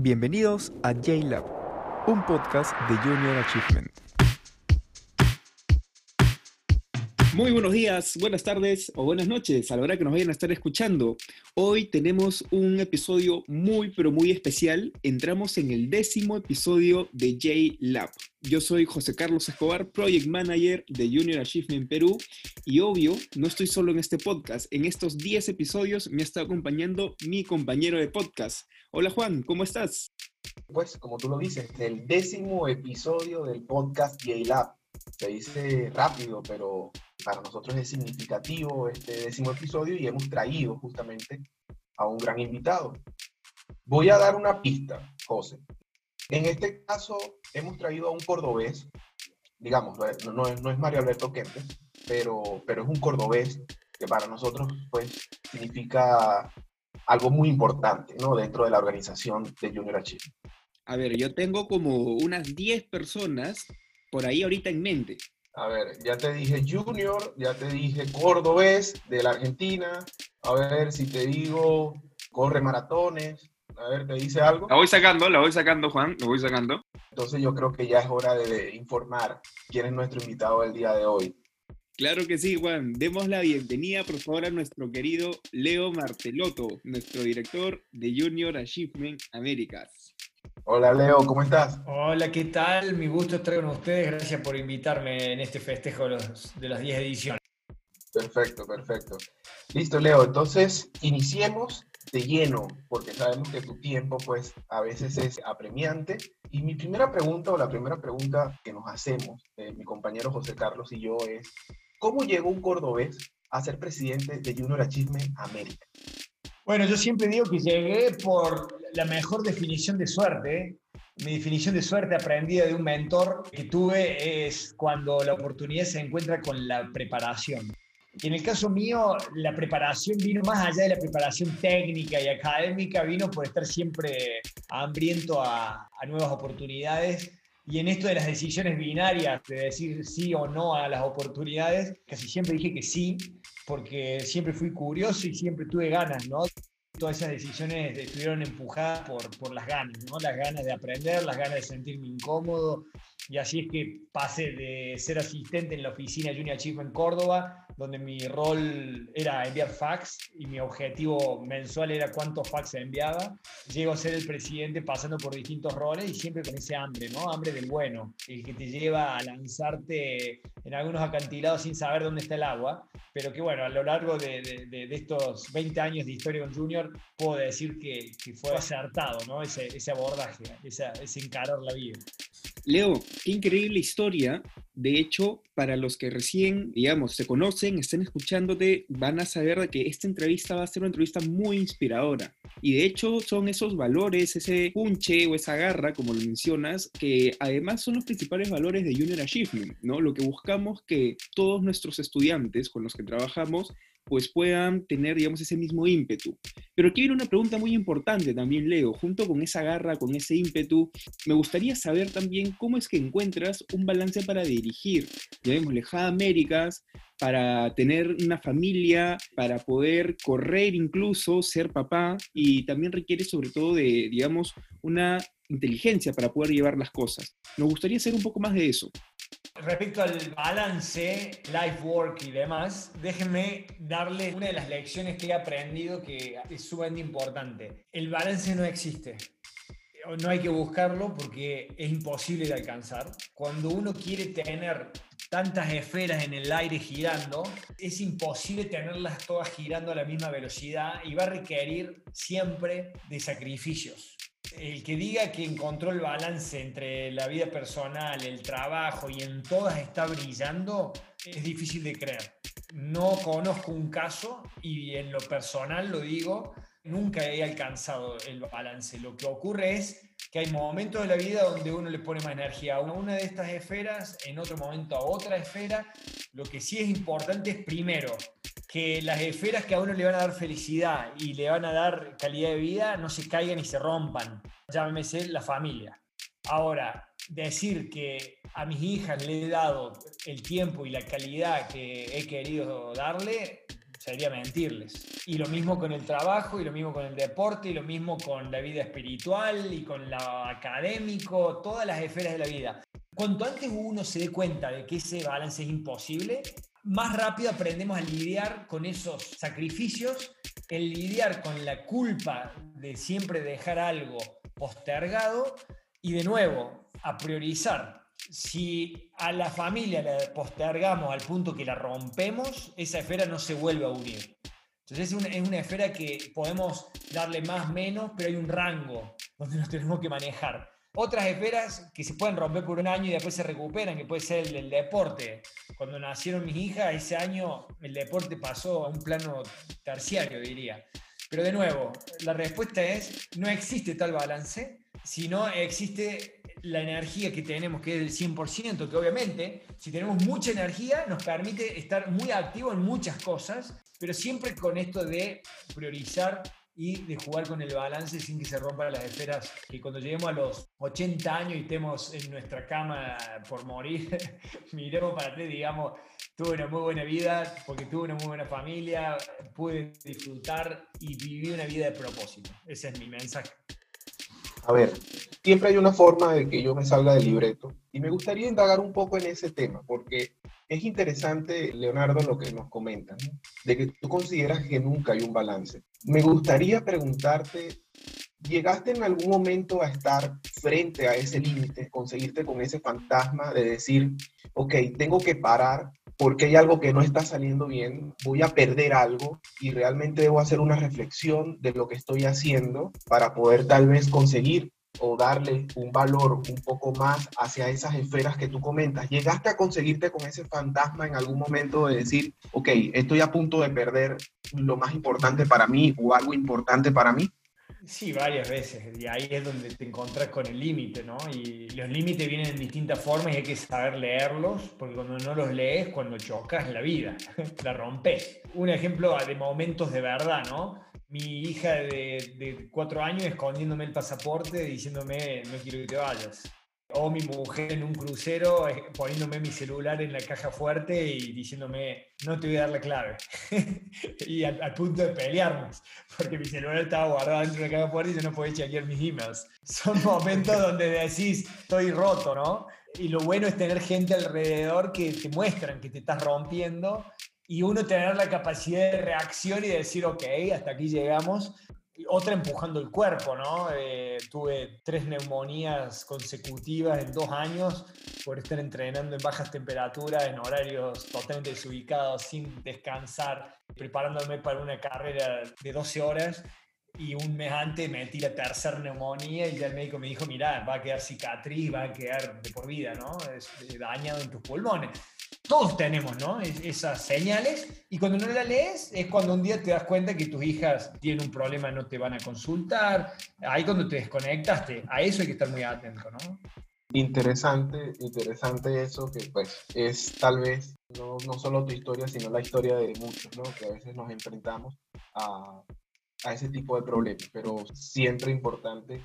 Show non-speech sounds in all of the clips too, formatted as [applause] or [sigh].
Bienvenidos a J-Lab, un podcast de Junior Achievement. Muy buenos días, buenas tardes o buenas noches a la hora que nos vayan a estar escuchando. Hoy tenemos un episodio muy pero muy especial. Entramos en el décimo episodio de J-Lab. Yo soy José Carlos Escobar, Project Manager de Junior Achievement Perú. Y obvio, no estoy solo en este podcast. En estos 10 episodios me está acompañando mi compañero de podcast. Hola Juan, ¿cómo estás? Pues como tú lo dices, el décimo episodio del podcast J-Lab. Se dice rápido, pero para nosotros es significativo este décimo episodio y hemos traído justamente a un gran invitado. Voy a dar una pista, José. En este caso hemos traído a un cordobés, digamos, no, es Mario Alberto Kempes, pero, pero es un cordobés que para nosotros pues significa algo muy importante ¿no? dentro de la organización de Junior Achievement. A ver, yo tengo como unas 10 personas por ahí ahorita en mente. A ver, ya te dije Junior, ya te dije Cordobés de la Argentina. A ver si te digo corre maratones. A ver, ¿te dice algo? La voy sacando, la voy sacando, Juan, la voy sacando. Entonces yo creo que ya es hora de informar quién es nuestro invitado del día de hoy. Claro que sí, Juan. Demos la bienvenida, por favor, a nuestro querido Leo Martelotto, nuestro director de Junior Achievement Américas. Hola Leo, ¿cómo estás? Hola, ¿qué tal? Mi gusto estar con ustedes. Gracias por invitarme en este festejo de, las 10 ediciones. Perfecto, perfecto. Listo, Leo. Entonces, iniciemos de lleno, porque sabemos que tu tiempo, pues, a veces es apremiante. Y mi primera pregunta, o la primera pregunta que nos hacemos, eh, mi compañero José Carlos y yo, es, ¿cómo llegó un cordobés a ser presidente de Junior Achievement América? Bueno, yo siempre digo que llegué por la mejor definición de suerte. Mi definición de suerte aprendida de un mentor que tuve es cuando la oportunidad se encuentra con la preparación. Y en el caso mío, la preparación vino más allá de la preparación técnica y académica, vino por estar siempre hambriento a, a nuevas oportunidades. Y en esto de las decisiones binarias, de decir sí o no a las oportunidades, casi siempre dije que sí, porque siempre fui curioso y siempre tuve ganas, ¿no? Todas esas decisiones estuvieron empujadas por, por las ganas, ¿no? Las ganas de aprender, las ganas de sentirme incómodo. Y así es que pasé de ser asistente en la oficina Junior Chief en Córdoba donde mi rol era enviar fax y mi objetivo mensual era cuántos fax se enviaba. Llego a ser el presidente pasando por distintos roles y siempre con ese hambre, ¿no? Hambre del bueno, el que te lleva a lanzarte en algunos acantilados sin saber dónde está el agua, pero que bueno, a lo largo de, de, estos 20 años de historia con Junior, puedo decir que, que fue acertado, ¿no? Ese, ese abordaje, ese encarar la vida. Leo, qué increíble historia. De hecho, para los que recién, digamos, se conocen, estén escuchándote, van a saber que esta entrevista va a ser una entrevista muy inspiradora. Y de hecho, son esos valores, ese punche o esa garra, como lo mencionas, que además son los principales valores de Junior Achievement, ¿no? Lo que buscamos que todos nuestros estudiantes con los que trabajamos pues puedan tener, digamos, ese mismo ímpetu. Pero aquí viene una pregunta muy importante también, Leo. Junto con esa garra, con ese ímpetu, me gustaría saber también cómo es que encuentras un balance para dirigir, llamémosle Américas, para tener una familia, para poder correr incluso, ser papá, y también requiere sobre todo de, digamos, una inteligencia para poder llevar las cosas. Nos gustaría hacer un poco más de eso. Respecto al balance, life work y demás, déjenme darle una de las lecciones que he aprendido que es sumamente importante. El balance no existe. No hay que buscarlo porque es imposible de alcanzar. Cuando uno quiere tener tantas esferas en el aire girando, es imposible tenerlas todas girando a la misma velocidad y va a requerir siempre de sacrificios el que diga que encontró el balance entre la vida personal, el trabajo y en todas está brillando, es difícil de creer. No conozco un caso y en lo personal lo digo, nunca he alcanzado el balance. Lo que ocurre es que hay momentos de la vida donde uno le pone más energía a una de estas esferas, en otro momento a otra esfera. Lo que sí es importante es primero que las esferas que a uno le van a dar felicidad y le van a dar calidad de vida no se caigan y se rompan. Llámese la familia. Ahora, decir que a mis hijas le he dado el tiempo y la calidad que he querido darle, sería mentirles. Y lo mismo con el trabajo, y lo mismo con el deporte, y lo mismo con la vida espiritual, y con lo académico, todas las esferas de la vida. Cuanto antes uno se dé cuenta de que ese balance es imposible, más rápido aprendemos a lidiar con esos sacrificios, el lidiar con la culpa de siempre dejar algo postergado y de nuevo a priorizar. Si a la familia la postergamos al punto que la rompemos, esa esfera no se vuelve a unir. Entonces es una, es una esfera que podemos darle más, menos, pero hay un rango donde nos tenemos que manejar. Otras esferas que se pueden romper por un año y después se recuperan, que puede ser el, el deporte. Cuando nacieron mis hijas, ese año el deporte pasó a un plano terciario, diría. Pero de nuevo, la respuesta es, no existe tal balance, sino existe la energía que tenemos, que es del 100%, que obviamente, si tenemos mucha energía, nos permite estar muy activos en muchas cosas, pero siempre con esto de priorizar y de jugar con el balance sin que se rompan las esferas, que cuando lleguemos a los 80 años y estemos en nuestra cama por morir, [laughs] miremos para atrás y digamos, tuve una muy buena vida porque tuve una muy buena familia, pude disfrutar y viví una vida de propósito. Ese es mi mensaje. A ver, siempre hay una forma de que yo me salga del libreto y me gustaría indagar un poco en ese tema porque es interesante, Leonardo, lo que nos comentan, de que tú consideras que nunca hay un balance. Me gustaría preguntarte, ¿llegaste en algún momento a estar frente a ese límite, conseguirte con ese fantasma de decir, ok, tengo que parar porque hay algo que no está saliendo bien, voy a perder algo y realmente debo hacer una reflexión de lo que estoy haciendo para poder tal vez conseguir o darle un valor un poco más hacia esas esferas que tú comentas. ¿Llegaste a conseguirte con ese fantasma en algún momento de decir, ok, estoy a punto de perder lo más importante para mí o algo importante para mí? Sí, varias veces. Y ahí es donde te encontrás con el límite, ¿no? Y los límites vienen en distintas formas y hay que saber leerlos, porque cuando no los lees, cuando chocas la vida, [laughs] la rompes. Un ejemplo de momentos de verdad, ¿no? Mi hija de, de cuatro años escondiéndome el pasaporte, diciéndome, no quiero que te vayas. O mi mujer en un crucero eh, poniéndome mi celular en la caja fuerte y diciéndome, no te voy a dar la clave. [laughs] y al, al, punto de pelearnos, porque mi celular estaba guardado dentro de la caja fuerte y yo no podía chequear mis emails. Son [laughs] momentos donde decís, estoy roto, ¿no? Y lo bueno es tener gente alrededor que te muestran que te estás rompiendo y uno tener la capacidad de reacción y decir, ok, hasta aquí llegamos, otra empujando el cuerpo, ¿no? Eh, tuve tres neumonías consecutivas en dos años por estar entrenando en bajas temperaturas, en horarios totalmente desubicados, sin descansar, preparándome para una carrera de 12 horas. Y un mes antes metí la tercera neumonía y ya el médico me dijo, mira, va a quedar cicatriz, va a quedar de por vida, ¿no? Es dañado en tus pulmones todos tenemos, ¿no? esas señales y cuando no la lees es cuando un día te das cuenta que tus hijas tienen un problema, no te van a consultar, ahí cuando te desconectaste, a eso hay que estar muy atento, ¿no? Interesante, interesante eso que pues es tal vez no, no solo tu historia, sino la historia de muchos, ¿no? Que a veces nos enfrentamos a, a ese tipo de problemas, pero siempre importante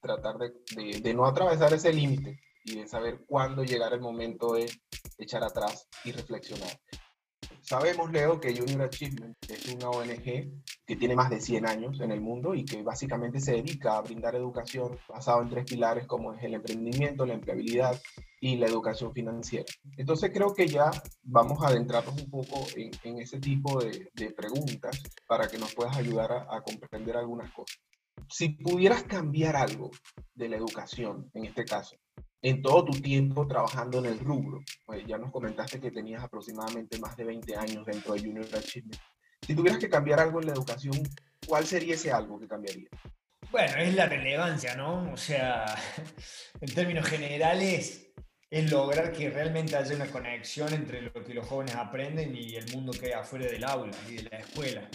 tratar de, de, de no atravesar ese límite y de saber cuándo llegar el momento de echar atrás y reflexionar. Sabemos, Leo, que Junior Achievement es una ONG que tiene más de 100 años en el mundo y que básicamente se dedica a brindar educación basada en tres pilares como es el emprendimiento, la empleabilidad y la educación financiera. Entonces creo que ya vamos a adentrarnos un poco en, en ese tipo de, de, preguntas para que nos puedas ayudar a, a comprender algunas cosas. Si pudieras cambiar algo de la educación, en este caso, en todo tu tiempo trabajando en el rubro. Pues ya nos comentaste que tenías aproximadamente más de 20 años dentro de Junior Achievement. Si tuvieras que cambiar algo en la educación, ¿cuál sería ese algo que cambiaría? Bueno, es la relevancia, ¿no? O sea, [laughs] en términos generales, es lograr que realmente haya una conexión entre lo que los jóvenes aprenden y el mundo que hay afuera del aula y de la escuela.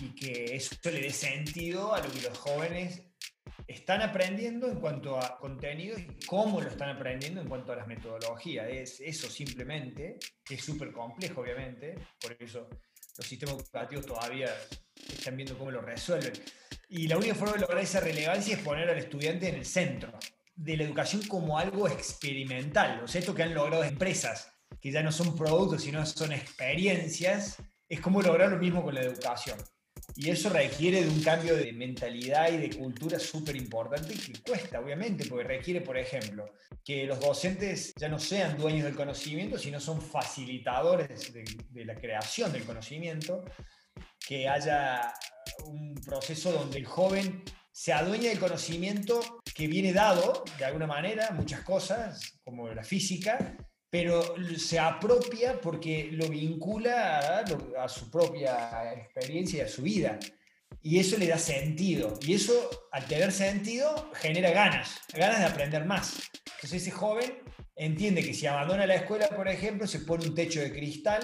Y que eso le dé sentido a lo que los jóvenes están aprendiendo en cuanto a contenido y cómo lo están aprendiendo en cuanto a las metodologías. Es eso simplemente, que es súper complejo, obviamente, por eso los sistemas educativos todavía están viendo cómo lo resuelven. Y la única forma de lograr esa relevancia es poner al estudiante en el centro de la educación como algo experimental. O sea, esto que han logrado empresas, que ya no son productos, sino son experiencias, es cómo lograr lo mismo con la educación. Y eso requiere de un cambio de mentalidad y de cultura súper importante que cuesta, obviamente, porque requiere, por ejemplo, que los docentes ya no sean dueños del conocimiento, sino son facilitadores de, de la creación del conocimiento, que haya un proceso donde el joven se adueña del conocimiento que viene dado, de alguna manera, muchas cosas, como la física, pero se apropia porque lo vincula a, su propia experiencia y a su vida. Y eso le da sentido. Y eso, al tener sentido, genera ganas, ganas de aprender más. Entonces ese joven entiende que si abandona la escuela, por ejemplo, se pone un techo de cristal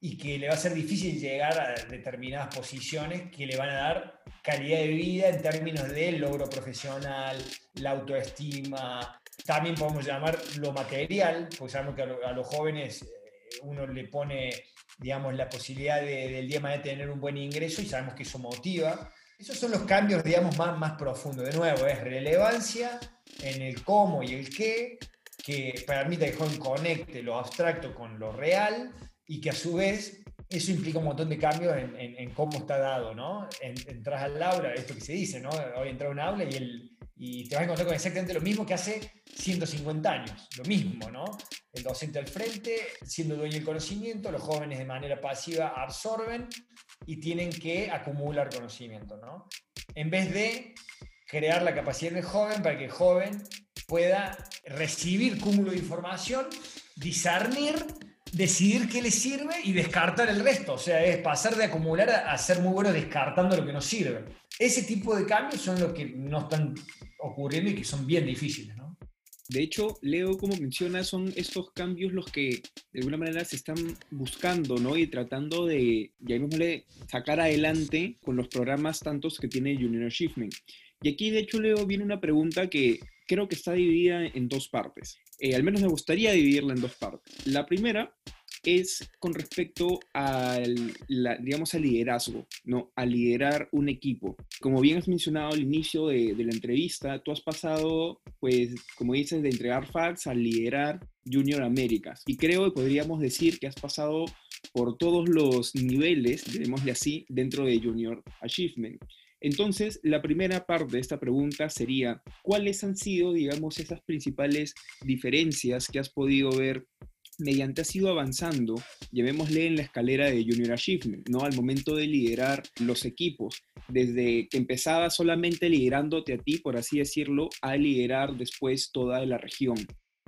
y que le va a ser difícil llegar a determinadas posiciones que le van a dar calidad de vida en términos de logro profesional, la autoestima, también podemos llamar lo material, porque sabemos que a, los jóvenes eh, uno le pone, digamos, la posibilidad del día de tener un buen ingreso y sabemos que eso motiva. Esos son los cambios, digamos, más, más profundos. De nuevo, es relevancia en el cómo y el qué, que permita que joven conecte lo abstracto con lo real y que a su vez eso implica un montón de cambios en, en, cómo está dado, ¿no? entras al aula, esto que se dice, ¿no? Hoy entra a un aula y el, y te vas a encontrar con exactamente lo mismo que hace 150 años, lo mismo, ¿no? El docente al frente, siendo dueño del conocimiento, los jóvenes de manera pasiva absorben y tienen que acumular conocimiento, ¿no? En vez de crear la capacidad del joven para que el joven pueda recibir cúmulo de información, discernir, decidir qué le sirve y descartar el resto. O sea, es pasar de acumular a, ser muy bueno descartando lo que no sirve. Ese tipo de cambios son los que no están ocurriendo y que son bien difíciles, ¿no? De hecho, Leo, como menciona, son estos cambios los que de alguna manera se están buscando, ¿no? Y tratando de, ya le sacar adelante con los programas tantos que tiene Junior Achievement. Y aquí, de hecho, Leo, viene una pregunta que creo que está dividida en dos partes. Eh, al menos me gustaría dividirla en dos partes. La primera es con respecto al, digamos, al liderazgo, ¿no? A liderar un equipo. Como bien has mencionado al inicio de, de la entrevista, tú has pasado, pues, como dices, de entregar facts a liderar Junior Américas. Y creo que podríamos decir que has pasado por todos los niveles, digámosle así, dentro de Junior Achievement. Entonces, la primera parte de esta pregunta sería, ¿cuáles han sido, digamos, esas principales diferencias que has podido ver mediante has ido avanzando, llamémosle en la escalera de Junior Achievement, ¿no? Al momento de liderar los equipos, desde que empezaba solamente liderándote a ti, por así decirlo, a liderar después toda la región.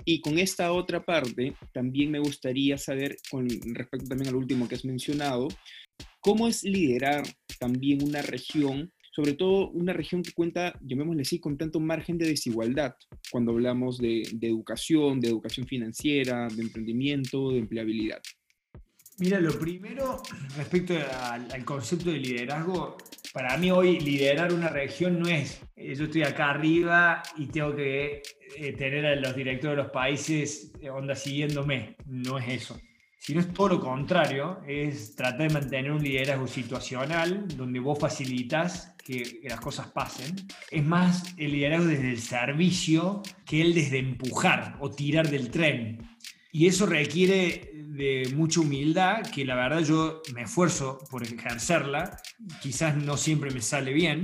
Y con esta otra parte, también me gustaría saber, con respecto también al último que has mencionado, cómo es liderar también una región sobre todo una región que cuenta, llamémosle así, con tanto margen de desigualdad, cuando hablamos de, educación, de educación financiera, de emprendimiento, de empleabilidad. Mira, lo primero respecto al, concepto de liderazgo, para mí hoy liderar una región no es, eh, yo estoy acá arriba y tengo que eh, tener a los directores de los países eh, onda siguiéndome, no es eso sino es todo lo contrario, es tratar de mantener un liderazgo situacional donde vos facilitas que, las cosas pasen. Es más el liderazgo desde el servicio que el desde empujar o tirar del tren. Y eso requiere de mucha humildad, que la verdad yo me esfuerzo por ejercerla, quizás no siempre me sale bien,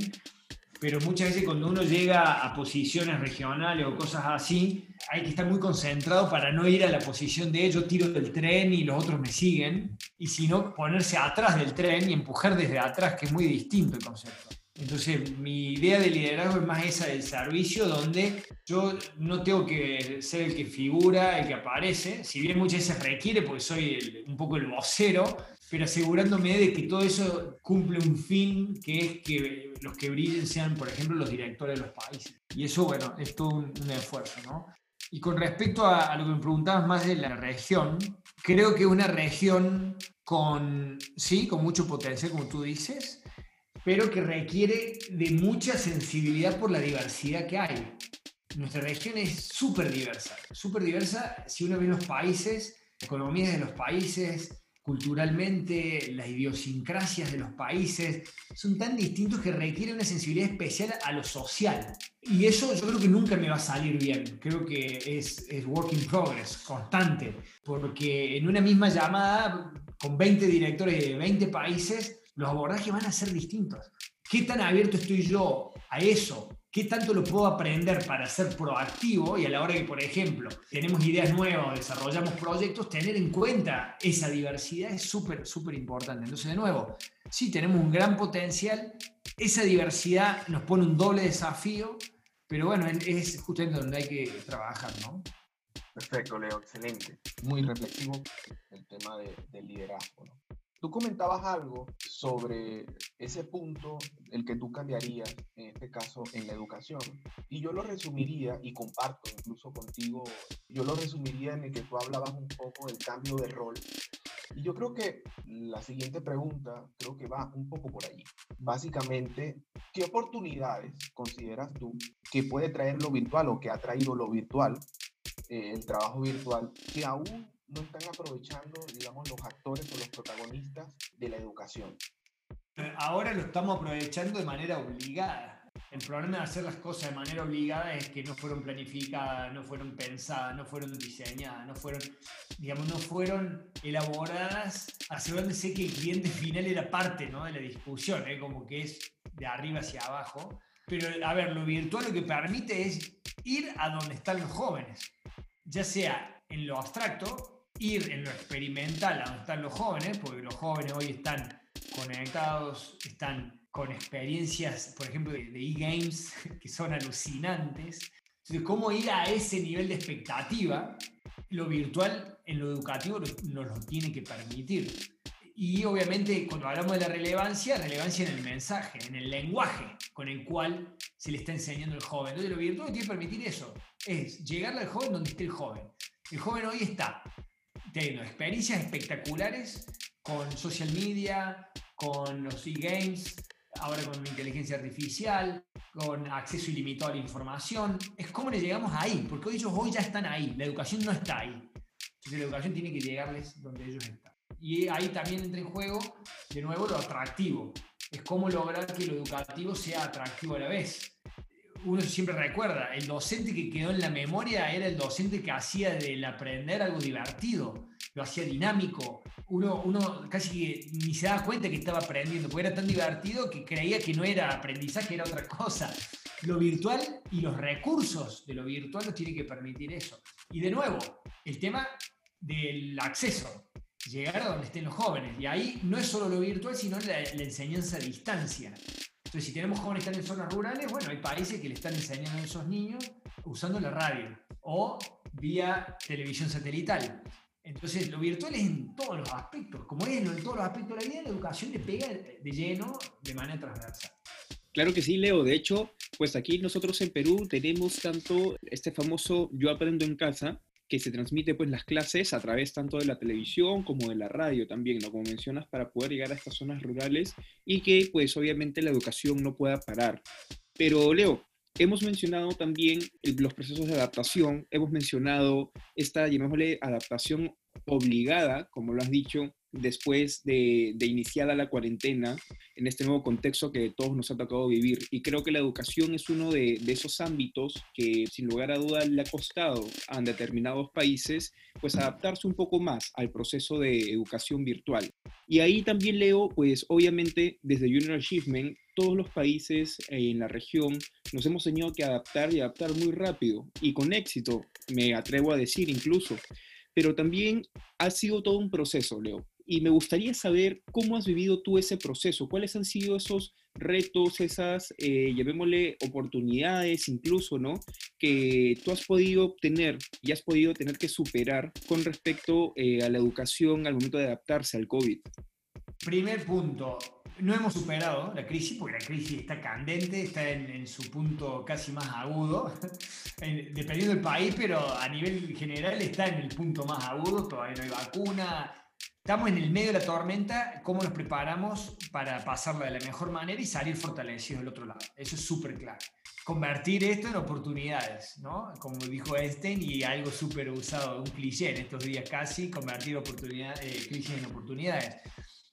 pero muchas veces cuando uno llega a posiciones regionales o cosas así, hay que estar muy concentrado para no ir a la posición de yo tiro del tren y los otros me siguen, y sino ponerse atrás del tren y empujar desde atrás, que es muy distinto el concepto. Entonces, mi idea de liderazgo es más esa del servicio, donde yo no tengo que ser el que figura, el que aparece, si bien muchas veces requiere, porque soy un poco el vocero, pero asegurándome de que todo eso cumple un fin, que es que los que brillen sean, por ejemplo, los directores de los países. Y eso, bueno, es todo un, esfuerzo, ¿no? Y con respecto a, lo que me preguntabas más de la región, creo que una región con, sí, con mucho potencial, como tú dices, pero que requiere de mucha sensibilidad por la diversidad que hay. Nuestra región es súper diversa, súper diversa si uno ve los países, economías de los países, culturalmente, las idiosincrasias de los países son tan distintos que requiere una sensibilidad especial a lo social. Y eso yo creo que nunca me va a salir bien. Creo que es, es work in progress, constante. Porque en una misma llamada, con 20 directores de 20 países, los abordajes van a ser distintos. ¿Qué tan abierto estoy yo a eso? ¿Qué tanto lo puedo aprender para ser proactivo? Y a la hora que, por ejemplo, tenemos ideas nuevas, desarrollamos proyectos, tener en cuenta esa diversidad es súper, súper importante. Entonces, de nuevo, sí, tenemos un gran potencial, esa diversidad nos pone un doble desafío, pero bueno, es justamente donde hay que trabajar, ¿no? Perfecto, Leo, excelente. Muy reflexivo el tema de, del liderazgo. ¿no? Tú comentabas algo sobre ese punto, el que tú cambiarías, en este caso, en la educación. Y yo lo resumiría, y comparto incluso contigo, yo lo resumiría en el que tú hablabas un poco del cambio de rol. Y yo creo que la siguiente pregunta creo que va un poco por allí. Básicamente, ¿qué oportunidades consideras tú que puede traer lo virtual o que ha traído lo virtual, eh, el trabajo virtual, que aún no están aprovechando, digamos, los actores o los protagonistas de la educación. Ahora lo estamos aprovechando de manera obligada. El problema de hacer las cosas de manera obligada es que no fueron planificadas, no fueron pensadas, no fueron diseñadas, no fueron, digamos, no fueron elaboradas asegurándose que el cliente final era parte ¿no? de la discusión, ¿eh? como que es de arriba hacia abajo. Pero, a ver, lo virtual lo que permite es ir a donde están los jóvenes, ya sea en lo abstracto ir en lo experimental a donde están los jóvenes, porque los jóvenes hoy están conectados, están con experiencias, por ejemplo, de e-games [laughs] que son alucinantes. Entonces, ¿cómo ir a ese nivel de expectativa? Lo virtual en lo educativo nos lo tiene que permitir. Y obviamente cuando hablamos de la relevancia, relevancia en el mensaje, en el lenguaje con el cual se le está enseñando al joven. Entonces lo virtual tiene que permitir eso, es llegarle al joven donde esté el joven. El joven hoy está teniendo experiencias espectaculares con social media, con los e-games, ahora con inteligencia artificial, con acceso ilimitado a la información. Es como le llegamos ahí, porque ellos hoy ya están ahí, la educación no está ahí. Entonces la educación tiene que llegarles donde ellos están. Y ahí también entra en juego, de nuevo, lo atractivo. Es cómo lograr que lo educativo sea atractivo a la vez uno siempre recuerda, el docente que quedó en la memoria era el docente que hacía del aprender algo divertido, lo hacía dinámico. Uno, uno casi ni se daba cuenta que estaba aprendiendo, porque era tan divertido que creía que no era aprendizaje, era otra cosa. Lo virtual y los recursos de lo virtual nos tienen que permitir eso. Y de nuevo, el tema del acceso, llegar a donde estén los jóvenes. Y ahí no es solo lo virtual, sino la, la enseñanza a distancia. Entonces, si tenemos jóvenes que están en zonas rurales, bueno, hay países que le están enseñando a esos niños usando la radio o vía televisión satelital. Entonces, lo virtual es en todos los aspectos. Como es en todos los aspectos de la vida, la educación le pega de lleno de manera transversal. Claro que sí, Leo. De hecho, pues aquí nosotros en Perú tenemos tanto este famoso Yo aprendo en casa, que se transmite pues las clases a través tanto de la televisión como de la radio también, ¿no? Como mencionas, para poder llegar a estas zonas rurales y que pues obviamente la educación no pueda parar. Pero Leo, hemos mencionado también los procesos de adaptación, hemos mencionado esta, llamémosle, adaptación obligada, como lo has dicho, después de, iniciada la cuarentena, en este nuevo contexto que todos nos ha tocado vivir. Y creo que la educación es uno de, esos ámbitos que sin lugar a duda le ha costado a determinados países pues adaptarse un poco más al proceso de educación virtual. Y ahí también leo, pues obviamente desde Junior Achievement, todos los países en la región nos hemos tenido que adaptar y adaptar muy rápido y con éxito, me atrevo a decir incluso. Pero también ha sido todo un proceso, Leo y me gustaría saber cómo has vivido tú ese proceso, cuáles han sido esos retos, esas, eh, llamémosle, oportunidades incluso, ¿no? Que tú has podido obtener y has podido tener que superar con respecto eh, a la educación al momento de adaptarse al COVID. Primer punto, no hemos superado la crisis, porque la crisis está candente, está en, en su punto casi más agudo, [laughs] dependiendo del país, pero a nivel general está en el punto más agudo, todavía no hay vacuna, estamos en el medio de la tormenta, cómo nos preparamos para pasarla de la mejor manera y salir fortalecidos del otro lado. Eso es súper claro. Convertir esto en oportunidades, ¿no? Como dijo Einstein y algo súper usado, un cliché en estos días casi, convertir oportunidad, eh, crisis en oportunidades.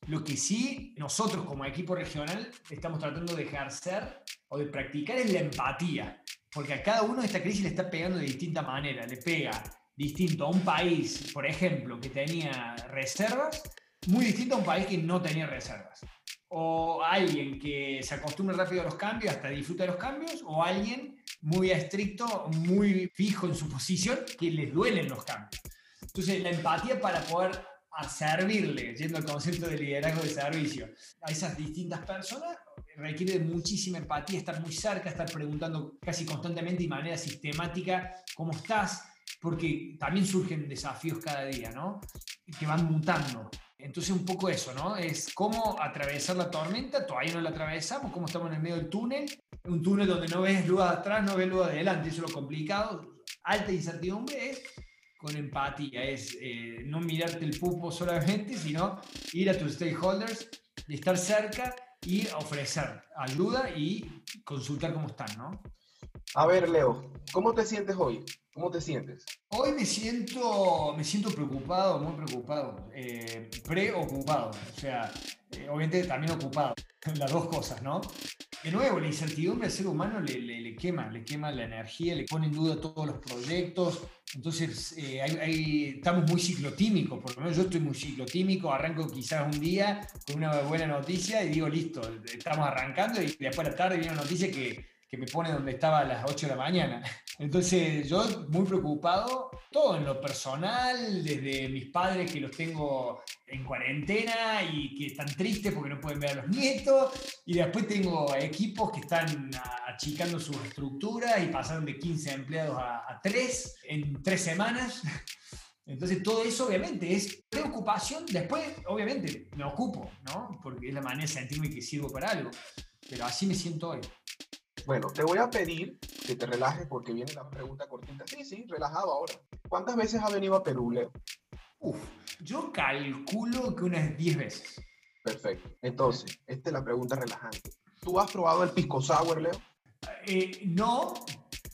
Lo que sí nosotros como equipo regional estamos tratando de ejercer o de practicar es la empatía, porque a cada uno esta crisis le está pegando de distinta manera, le pega distinto a un país, por ejemplo, que tenía reservas, muy distinto a un país que no tenía reservas. O alguien que se acostumbra rápido a los cambios, hasta disfruta de los cambios, o alguien muy estricto, muy fijo en su posición, que les duelen los cambios. Entonces, la empatía para poder servirle, yendo al concepto de liderazgo de servicio, a esas distintas personas, requiere de muchísima empatía, estar muy cerca, estar preguntando casi constantemente y de manera sistemática cómo estás, porque también surgen desafíos cada día, ¿no? Que van mutando. Entonces un poco eso, ¿no? Es cómo atravesar la tormenta, todavía no la atravesamos, cómo estamos en el medio del túnel, un túnel donde no ves luz atrás, no ves luz adelante, eso es lo complicado, alta incertidumbre es con empatía, es eh, no mirarte el pupo solamente, sino ir a tus stakeholders, estar cerca y ofrecer ayuda y consultar cómo están, ¿no? A ver, Leo, ¿cómo te sientes hoy? ¿Cómo te sientes? Hoy me siento, me siento preocupado, muy preocupado, eh, preocupado, o sea, eh, obviamente también ocupado, [laughs] las dos cosas, ¿no? De nuevo, la incertidumbre al ser humano le, le, quema, le quema la energía, le pone en duda todos los proyectos, entonces eh, estamos muy ciclotímicos, por lo menos yo estoy muy ciclotímico, arranco quizás un día con una buena noticia y digo, listo, estamos arrancando y después de la tarde viene una noticia que que me pone donde estaba a las 8 de la mañana. Entonces yo muy preocupado, todo en lo personal, desde mis padres que los tengo en cuarentena y que están tristes porque no pueden ver a los nietos, y después tengo equipos que están achicando sus estructuras y pasaron de 15 empleados a, a 3 en 3 semanas. Entonces todo eso obviamente es preocupación, después obviamente me ocupo, ¿no? Porque es la manera de sentirme que sirvo para algo, pero así me siento hoy. Bueno, te voy a pedir que te relajes porque viene la pregunta cortita. Sí, sí, relajado ahora. ¿Cuántas veces ha venido a Perú, Leo? Uf, yo calculo que unas 10 veces. Perfecto. Entonces, esta es la pregunta relajante. ¿Tú has probado el pisco sour, Leo? Eh, no,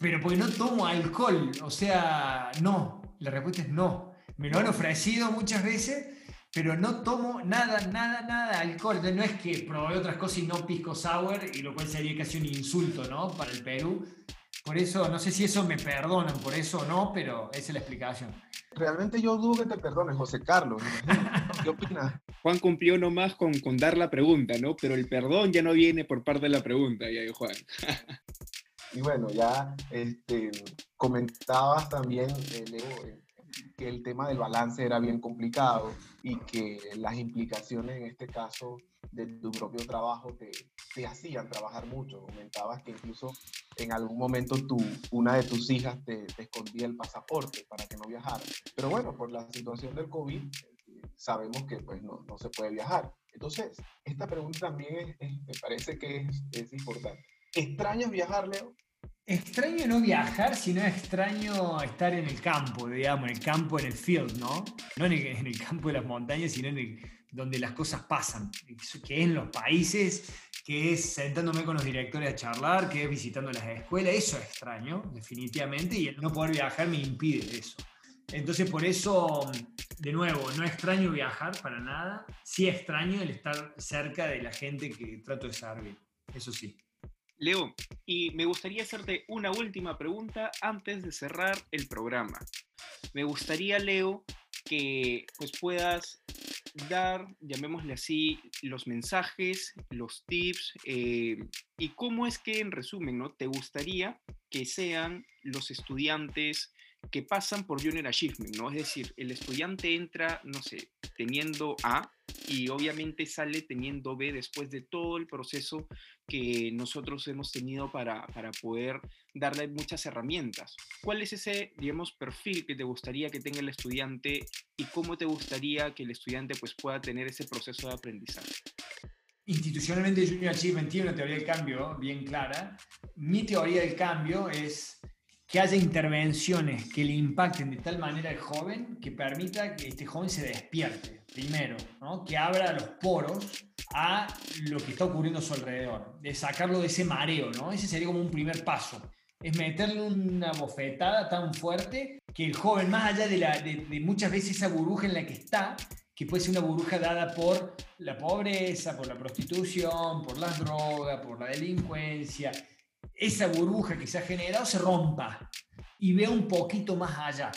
pero porque no tomo alcohol. O sea, no. La respuesta es no. Me lo han ofrecido muchas veces, pero no tomo nada, nada, nada de alcohol. Entonces, no es que probé otras cosas y no pisco sour, y lo cual sería casi un insulto, ¿no? Para el Perú. Por eso, no sé si eso me perdonan por eso o no, pero esa es la explicación. Realmente yo dudo que te perdones, José Carlos. ¿Qué opinas? Juan cumplió nomás con, con dar la pregunta, ¿no? Pero el perdón ya no viene por parte de la pregunta, ya, Juan. y bueno, ya este, comentabas también, eh, Leo, eh, que el tema del balance era bien complicado y que las implicaciones en este caso de tu propio trabajo te, te hacían trabajar mucho. Comentabas que incluso en algún momento tu, una de tus hijas te, te escondía el pasaporte para que no viajara. Pero bueno, por la situación del COVID sabemos que pues no, no se puede viajar. Entonces, esta pregunta también me parece que es, es importante. ¿Extrañas viajar, Leo? Extraño no viajar, sino extraño estar en el campo, digamos, en el campo, en el field, ¿no? No en el, campo de las montañas, sino en el, donde las cosas pasan, que es en los países, que es sentándome con los directores a charlar, que es visitando las escuelas, eso es extraño, definitivamente, y no poder viajar me impide eso. Entonces, por eso, de nuevo, no extraño viajar para nada, sí extraño el estar cerca de la gente que trato de servir, eso sí. Leo, y me gustaría hacerte una última pregunta antes de cerrar el programa. Me gustaría, Leo, que pues puedas dar, llamémosle así, los mensajes, los tips eh, y cómo es que en resumen, ¿no? Te gustaría que sean los estudiantes que pasan por Junior Achievement, ¿no? Es decir, el estudiante entra, no sé, teniendo A y obviamente sale teniendo B después de todo el proceso que nosotros hemos tenido para, para poder darle muchas herramientas. ¿Cuál es ese, digamos, perfil que te gustaría que tenga el estudiante y cómo te gustaría que el estudiante pues, pueda tener ese proceso de aprendizaje? Institucionalmente Junior Achievement tiene una teoría del cambio bien clara. Mi teoría del cambio es que haya intervenciones que le impacten de tal manera al joven que permita que este joven se despierte, primero, ¿no? que abra los poros a lo que está ocurriendo a su alrededor, de sacarlo de ese mareo, ¿no? Ese sería como un primer paso. Es meterle una bofetada tan fuerte que el joven, más allá de, la, de, muchas veces esa burbuja en la que está, que puede ser una burbuja dada por la pobreza, por la prostitución, por las drogas, por la delincuencia, esa burbuja que se ha generado se rompa y vea un poquito más allá.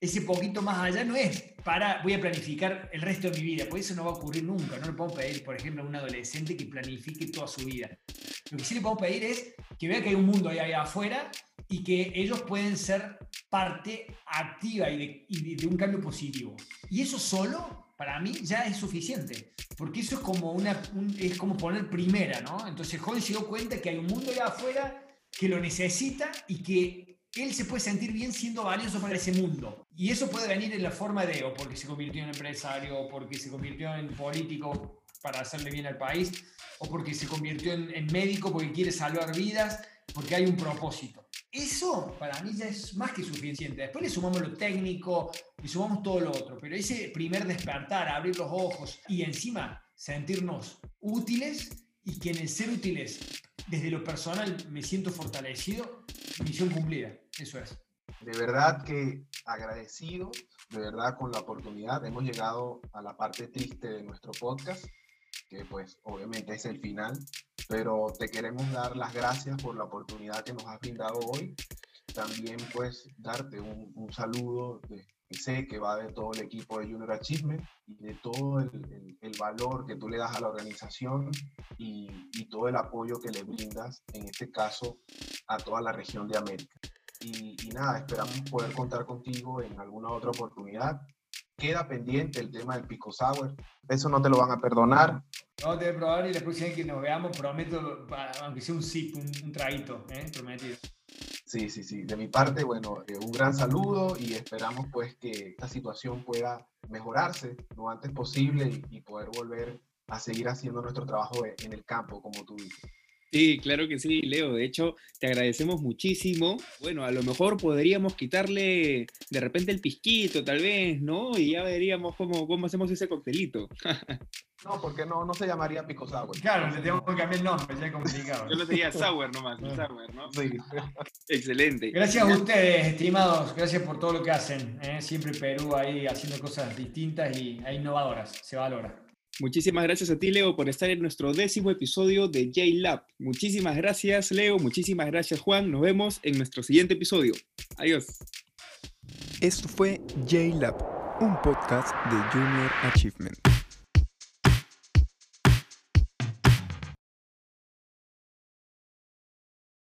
Ese poquito más allá no es para, voy a planificar el resto de mi vida, porque eso no va a ocurrir nunca. No le podemos pedir, por ejemplo, a un adolescente que planifique toda su vida. Lo que sí le podemos pedir es que vea que hay un mundo ahí, allá afuera y que ellos pueden ser parte activa y de, un cambio positivo. Y eso solo, para mí, ya es suficiente. Porque eso es como, una, es como poner primera, ¿no? Entonces el joven se dio cuenta que hay un mundo allá afuera que lo necesita y que él se puede sentir bien siendo valioso para ese mundo. Y eso puede venir en la forma de, o porque se convirtió en empresario, o porque se convirtió en político para hacerle bien al país, o porque se convirtió en, médico porque quiere salvar vidas, porque hay un propósito. Eso para mí ya es más que suficiente. Después le sumamos lo técnico, y sumamos todo lo otro, pero ese primer despertar, abrir los ojos y encima sentirnos útiles y que en ser útiles desde lo personal me siento fortalecido, misión cumplida, eso es. De verdad que agradecido, de verdad con la oportunidad, hemos llegado a la parte triste de nuestro podcast, que pues obviamente es el final, pero te queremos dar las gracias por la oportunidad que nos has brindado hoy. También pues darte un, saludo de, sé que va de todo el equipo de Junior Achievement y de todo el, valor que tú le das a la organización y, todo el apoyo que le brindas, en este caso, a toda la región de América. Y nada, esperamos poder contar contigo en alguna otra oportunidad. Queda pendiente el tema del Pico Sour. Eso no te lo van a perdonar. No, te probar y la próxima vez que nos veamos, prometo, aunque sea un sip, un, un traguito, ¿eh? prometido. Sí, sí, sí. De mi parte, bueno, eh, un gran saludo y esperamos pues que esta situación pueda mejorarse lo antes posible y, poder volver a seguir haciendo nuestro trabajo en el campo, como tú dices. Sí, claro que sí, Leo. De hecho, te agradecemos muchísimo. Bueno, a lo mejor podríamos quitarle de repente el pisquito, tal vez, ¿no? Y ya veríamos cómo, cómo hacemos ese coctelito. [laughs] No, porque no, no se llamaría Pico Sour. Claro, le tengo que cambiar el nombre, ya es complicado. [laughs] Yo lo diría Sour nomás, Sour, ¿no? Sí. [laughs] Excelente. Gracias a ustedes, estimados. Gracias por todo lo que hacen. ¿eh? Siempre Perú ahí haciendo cosas distintas y e innovadoras. Se valora. Muchísimas gracias a ti, Leo, por estar en nuestro décimo episodio de J-Lab. Muchísimas gracias, Leo. Muchísimas gracias, Juan. Nos vemos en nuestro siguiente episodio. Adiós. Esto fue J-Lab, un podcast de Junior Achievement.